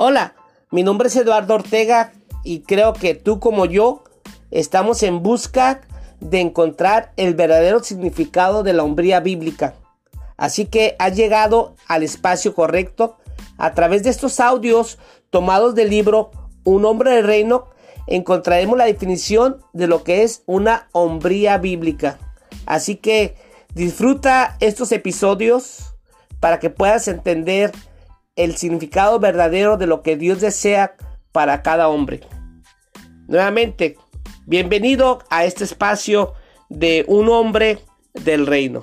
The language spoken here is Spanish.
Hola, mi nombre es Eduardo Ortega y creo que tú como yo estamos en busca de encontrar el verdadero significado de la hombría bíblica. Así que has llegado al espacio correcto. A través de estos audios tomados del libro Un hombre del reino, encontraremos la definición de lo que es una hombría bíblica. Así que disfruta estos episodios para que puedas entender el significado verdadero de lo que Dios desea para cada hombre. Nuevamente, bienvenido a este espacio de un hombre del reino.